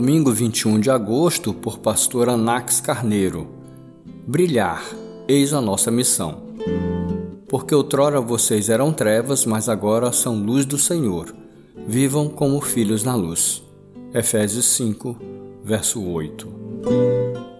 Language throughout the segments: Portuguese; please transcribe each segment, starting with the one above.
21 de agosto, por pastor Anax Carneiro. Brilhar, eis a nossa missão. Porque outrora vocês eram trevas, mas agora são luz do Senhor. Vivam como filhos na luz. Efésios 5, verso 8.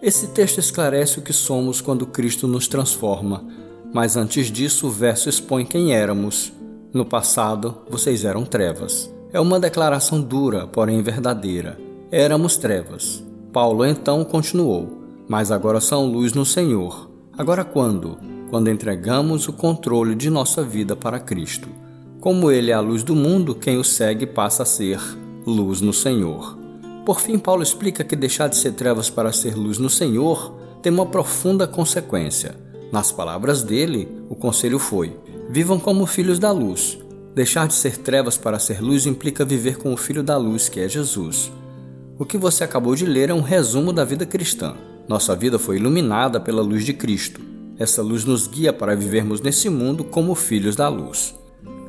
Esse texto esclarece o que somos quando Cristo nos transforma, mas antes disso o verso expõe quem éramos. No passado, vocês eram trevas. É uma declaração dura, porém verdadeira éramos trevas. Paulo então continuou: Mas agora são luz no Senhor. Agora quando? Quando entregamos o controle de nossa vida para Cristo. Como Ele é a luz do mundo, quem o segue passa a ser luz no Senhor. Por fim, Paulo explica que deixar de ser trevas para ser luz no Senhor tem uma profunda consequência. Nas palavras dele, o conselho foi: vivam como filhos da luz. Deixar de ser trevas para ser luz implica viver com o Filho da luz, que é Jesus. O que você acabou de ler é um resumo da vida cristã. Nossa vida foi iluminada pela luz de Cristo. Essa luz nos guia para vivermos nesse mundo como filhos da luz.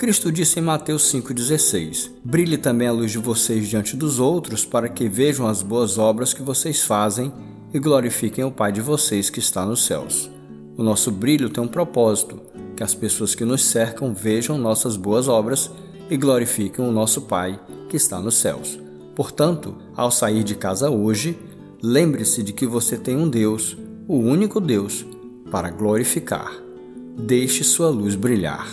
Cristo disse em Mateus 5,16: Brilhe também a luz de vocês diante dos outros, para que vejam as boas obras que vocês fazem e glorifiquem o Pai de vocês que está nos céus. O nosso brilho tem um propósito: que as pessoas que nos cercam vejam nossas boas obras e glorifiquem o nosso Pai que está nos céus. Portanto, ao sair de casa hoje, lembre-se de que você tem um Deus, o único Deus, para glorificar. Deixe sua luz brilhar.